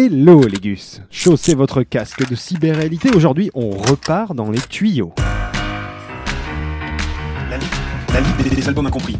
Hello les gus Chaussez votre casque de cyber-réalité, aujourd'hui on repart dans les tuyaux. La Ligue, la Ligue des, des albums incompris.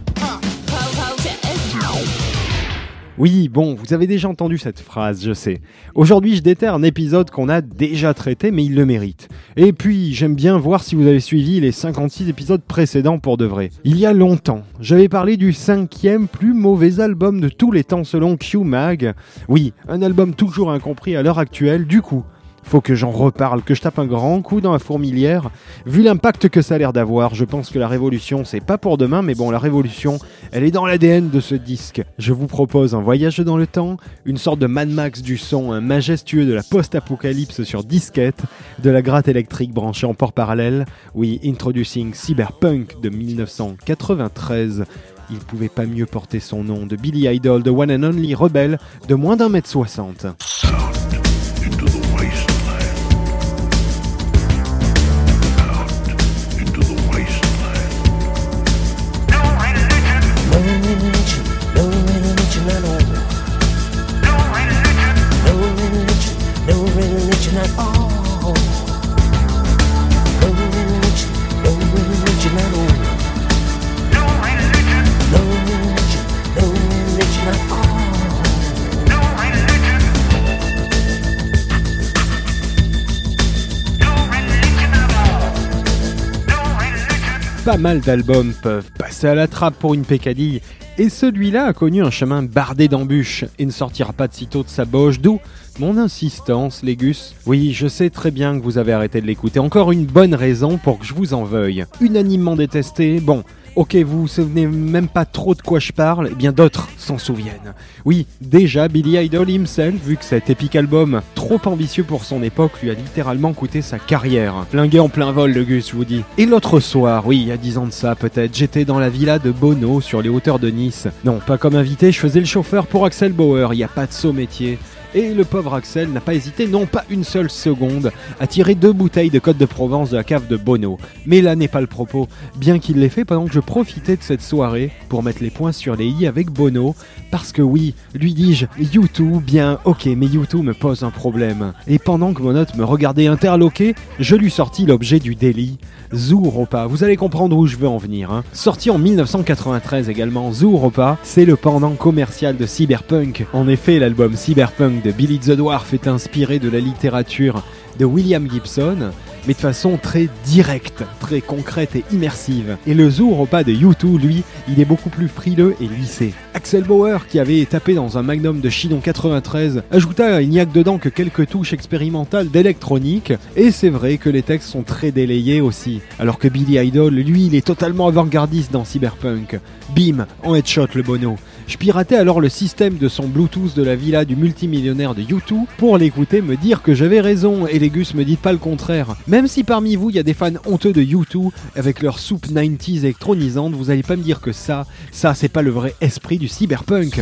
Oui, bon, vous avez déjà entendu cette phrase, je sais. Aujourd'hui, je déterre un épisode qu'on a déjà traité, mais il le mérite. Et puis, j'aime bien voir si vous avez suivi les 56 épisodes précédents pour de vrai. Il y a longtemps, j'avais parlé du cinquième plus mauvais album de tous les temps selon Q-Mag. Oui, un album toujours incompris à l'heure actuelle, du coup. Faut que j'en reparle, que je tape un grand coup dans la fourmilière. Vu l'impact que ça a l'air d'avoir, je pense que la révolution, c'est pas pour demain, mais bon, la révolution, elle est dans l'ADN de ce disque. Je vous propose un voyage dans le temps, une sorte de Mad Max du son, majestueux de la post-apocalypse sur disquette, de la gratte électrique branchée en port parallèle. Oui, introducing Cyberpunk de 1993. Il pouvait pas mieux porter son nom de Billy Idol, de One and Only Rebelle, de moins d'un mètre soixante. Pas mal d'albums peuvent passer à la trappe pour une pécadille, et celui-là a connu un chemin bardé d'embûches et ne sortira pas de sitôt de sa boche, d'où mon insistance, Légus. Oui, je sais très bien que vous avez arrêté de l'écouter, encore une bonne raison pour que je vous en veuille. Unanimement détesté, bon, Ok, vous vous souvenez même pas trop de quoi je parle, eh bien d'autres s'en souviennent. Oui, déjà Billy Idol himself, vu que cet épique album, trop ambitieux pour son époque, lui a littéralement coûté sa carrière. Flingué en plein vol, le Gus, je vous dis. Et l'autre soir, oui, il y a 10 ans de ça peut-être, j'étais dans la villa de Bono sur les hauteurs de Nice. Non, pas comme invité, je faisais le chauffeur pour Axel Bauer, il n'y a pas de saut métier. Et le pauvre Axel n'a pas hésité, non pas une seule seconde, à tirer deux bouteilles de Côte de Provence de la cave de Bono. Mais là n'est pas le propos, bien qu'il l'ait fait pendant que je profitais de cette soirée pour mettre les points sur les i avec Bono, parce que oui, lui dis-je, YouTube, bien ok, mais YouTube me pose un problème. Et pendant que mon me regardait interloqué, je lui sortis l'objet du délit. Zooropa, vous allez comprendre où je veux en venir. Hein. Sorti en 1993 également, Zooropa, c'est le pendant commercial de Cyberpunk. En effet, l'album Cyberpunk Billy the Dwarf est inspiré de la littérature de William Gibson, mais de façon très directe, très concrète et immersive. Et le Zooropa de U2, lui, il est beaucoup plus frileux et lissé. Axel Bauer, qui avait tapé dans un magnum de Chinon 93, ajouta il n'y a que dedans que quelques touches expérimentales d'électronique, et c'est vrai que les textes sont très délayés aussi. Alors que Billy Idol, lui, il est totalement avant-gardiste dans Cyberpunk. Bim, en headshot le bono. Je piratais alors le système de son Bluetooth de la villa du multimillionnaire de U2 pour l'écouter me dire que j'avais raison et les gus me dites pas le contraire. Même si parmi vous il y a des fans honteux de U2 avec leur soupe 90s électronisante, vous allez pas me dire que ça, ça c'est pas le vrai esprit du cyberpunk.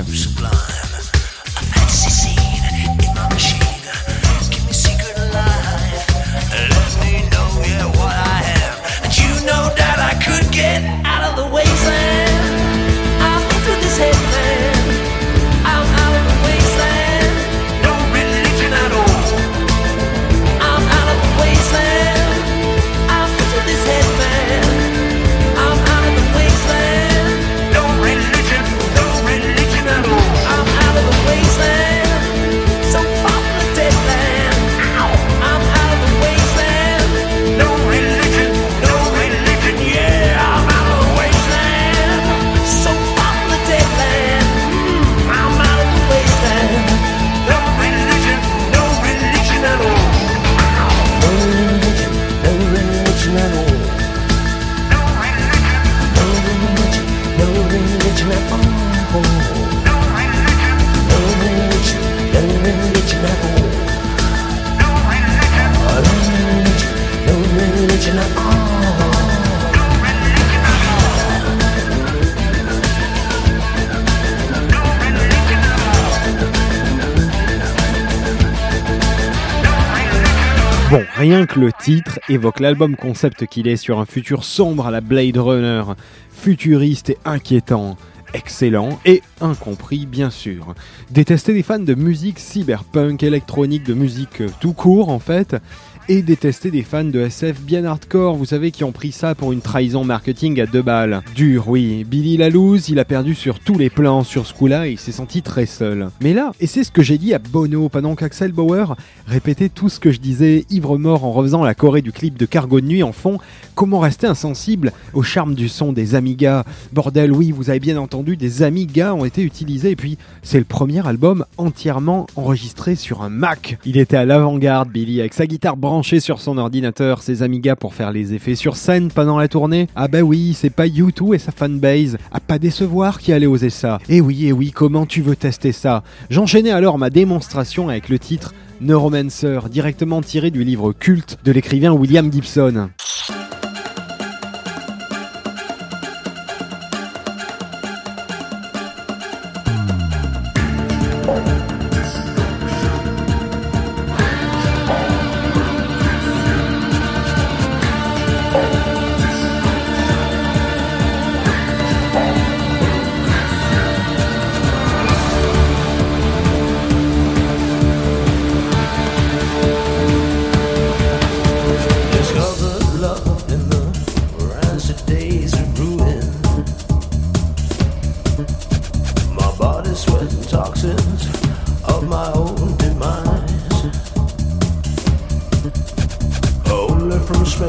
Bon, rien que le titre évoque l'album concept qu'il est sur un futur sombre à la Blade Runner, futuriste et inquiétant. excellent et incompris bien sûr. Détester les fans de musique cyberpunk, électronique, de musique tout court en fait, et détester des fans de SF bien hardcore, vous savez, qui ont pris ça pour une trahison marketing à deux balles. Dur, oui. Billy Lalouse, il a perdu sur tous les plans sur ce coup-là et il s'est senti très seul. Mais là, et c'est ce que j'ai dit à Bono pendant qu'Axel Bauer répétait tout ce que je disais ivre mort en refaisant la choré du clip de Cargo de nuit en fond, comment rester insensible au charme du son des Amigas Bordel, oui, vous avez bien entendu, des Amigas ont été utilisés et puis c'est le premier album entièrement enregistré sur un Mac. Il était à l'avant-garde, Billy, avec sa guitare branchée sur son ordinateur, ses Amigas pour faire les effets sur scène pendant la tournée. Ah bah oui, c'est pas U2 et sa fanbase à pas décevoir qui allait oser ça. Et oui, et oui, comment tu veux tester ça? J'enchaînais alors ma démonstration avec le titre Neuromancer, directement tiré du livre culte de l'écrivain William Gibson.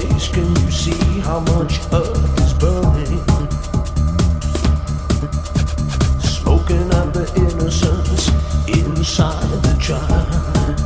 Space can you see how much Earth is burning. Smoking out the innocence inside the child.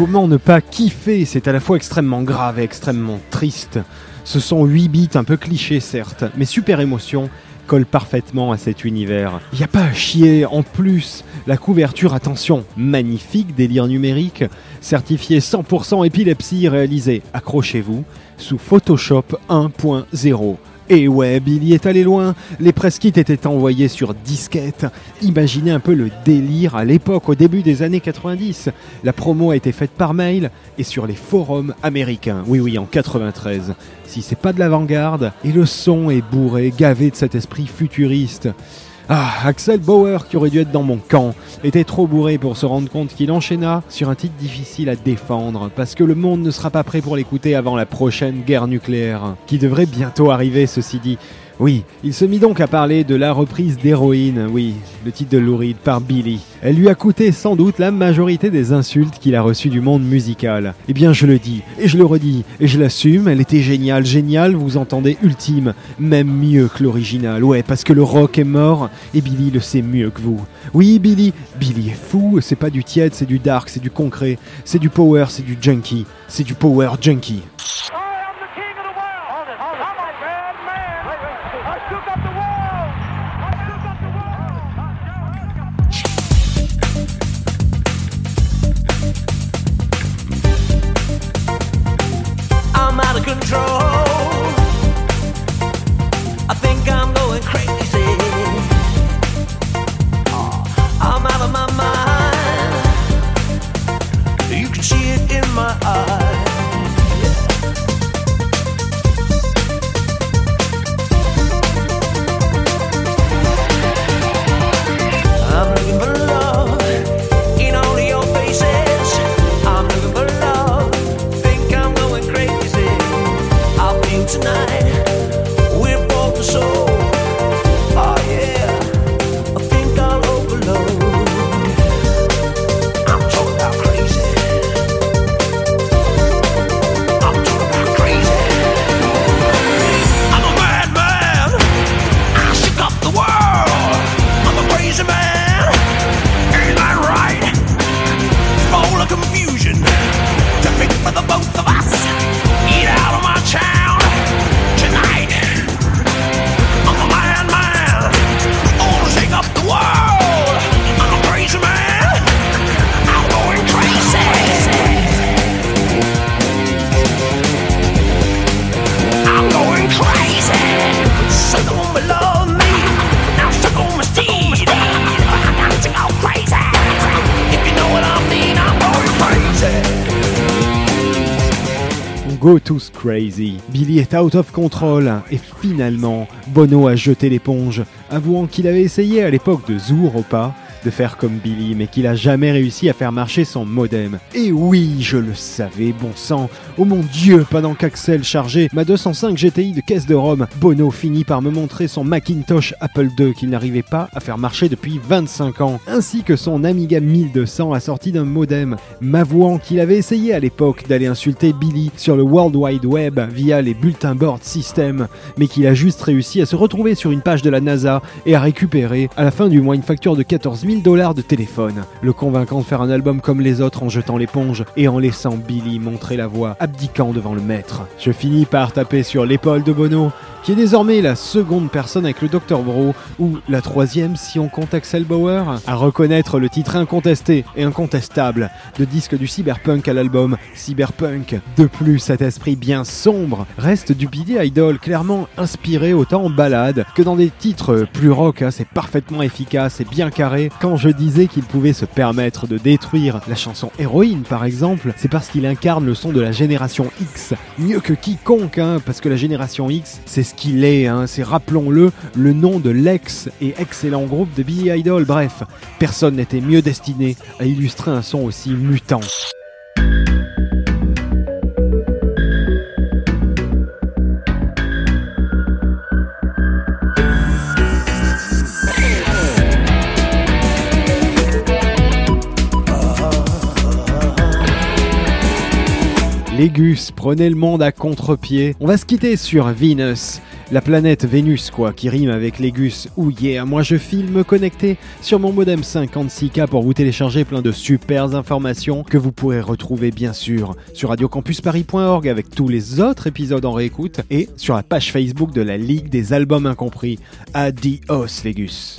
Comment ne pas kiffer? C'est à la fois extrêmement grave et extrêmement triste. Ce sont 8 bits un peu clichés certes, mais super émotion colle parfaitement à cet univers. Y a pas à chier, en plus, la couverture, attention, magnifique délire numérique, certifié 100% épilepsie réalisé, accrochez-vous, sous Photoshop 1.0. Et ouais, Billy est allé loin, les press kits étaient envoyés sur disquette. Imaginez un peu le délire à l'époque, au début des années 90. La promo a été faite par mail et sur les forums américains. Oui, oui, en 93. Si c'est pas de l'avant-garde, et le son est bourré, gavé de cet esprit futuriste. Ah, Axel Bauer, qui aurait dû être dans mon camp, était trop bourré pour se rendre compte qu'il enchaîna sur un titre difficile à défendre, parce que le monde ne sera pas prêt pour l'écouter avant la prochaine guerre nucléaire, qui devrait bientôt arriver, ceci dit. Oui, il se mit donc à parler de la reprise d'Héroïne, oui, le titre de Lou Reed par Billy. Elle lui a coûté sans doute la majorité des insultes qu'il a reçues du monde musical. Eh bien, je le dis, et je le redis, et je l'assume, elle était géniale, géniale, vous entendez, ultime, même mieux que l'original. Ouais, parce que le rock est mort, et Billy le sait mieux que vous. Oui, Billy, Billy est fou, c'est pas du tiède, c'est du dark, c'est du concret, c'est du power, c'est du junkie, c'est du power junkie. Control. Go Tooth Crazy. Billy est out of control et finalement, Bono a jeté l'éponge, avouant qu'il avait essayé à l'époque de Zooropa de faire comme Billy, mais qu'il a jamais réussi à faire marcher son modem. Et oui, je le savais, bon sang. Oh mon dieu, pendant qu'Axel chargeait ma 205 GTI de caisse de Rome, Bono finit par me montrer son Macintosh Apple II qu'il n'arrivait pas à faire marcher depuis 25 ans, ainsi que son Amiga 1200 assorti d'un modem, m'avouant qu'il avait essayé à l'époque d'aller insulter Billy sur le World Wide Web via les bulletin board system, mais qu'il a juste réussi à se retrouver sur une page de la NASA et à récupérer à la fin du mois une facture de 14 000 dollars de téléphone, le convainquant de faire un album comme les autres en jetant l'éponge et en laissant Billy montrer la voie, abdiquant devant le maître. Je finis par taper sur l'épaule de Bono, qui est désormais la seconde personne avec le Dr Bro, ou la troisième si on compte Axel Bauer, à reconnaître le titre incontesté et incontestable de disque du cyberpunk à l'album Cyberpunk. De plus, cet esprit bien sombre reste du Billy Idol clairement inspiré autant en balade que dans des titres plus rock, hein, c'est parfaitement efficace et bien carré. Quand je disais qu'il pouvait se permettre de détruire la chanson Héroïne par exemple, c'est parce qu'il incarne le son de la génération X, mieux que quiconque, hein, parce que la génération X, c'est ce qu'il est, hein, c'est rappelons-le, le nom de l'ex et excellent groupe de Billy Idol. Bref, personne n'était mieux destiné à illustrer un son aussi mutant. Légus, prenez le monde à contre-pied. On va se quitter sur Venus, la planète Vénus quoi, qui rime avec Légus. Ou yeah, moi je filme connecté sur mon modem 56K pour vous télécharger plein de super informations que vous pourrez retrouver bien sûr sur radiocampusparis.org avec tous les autres épisodes en réécoute et sur la page Facebook de la Ligue des Albums Incompris. Adios Légus.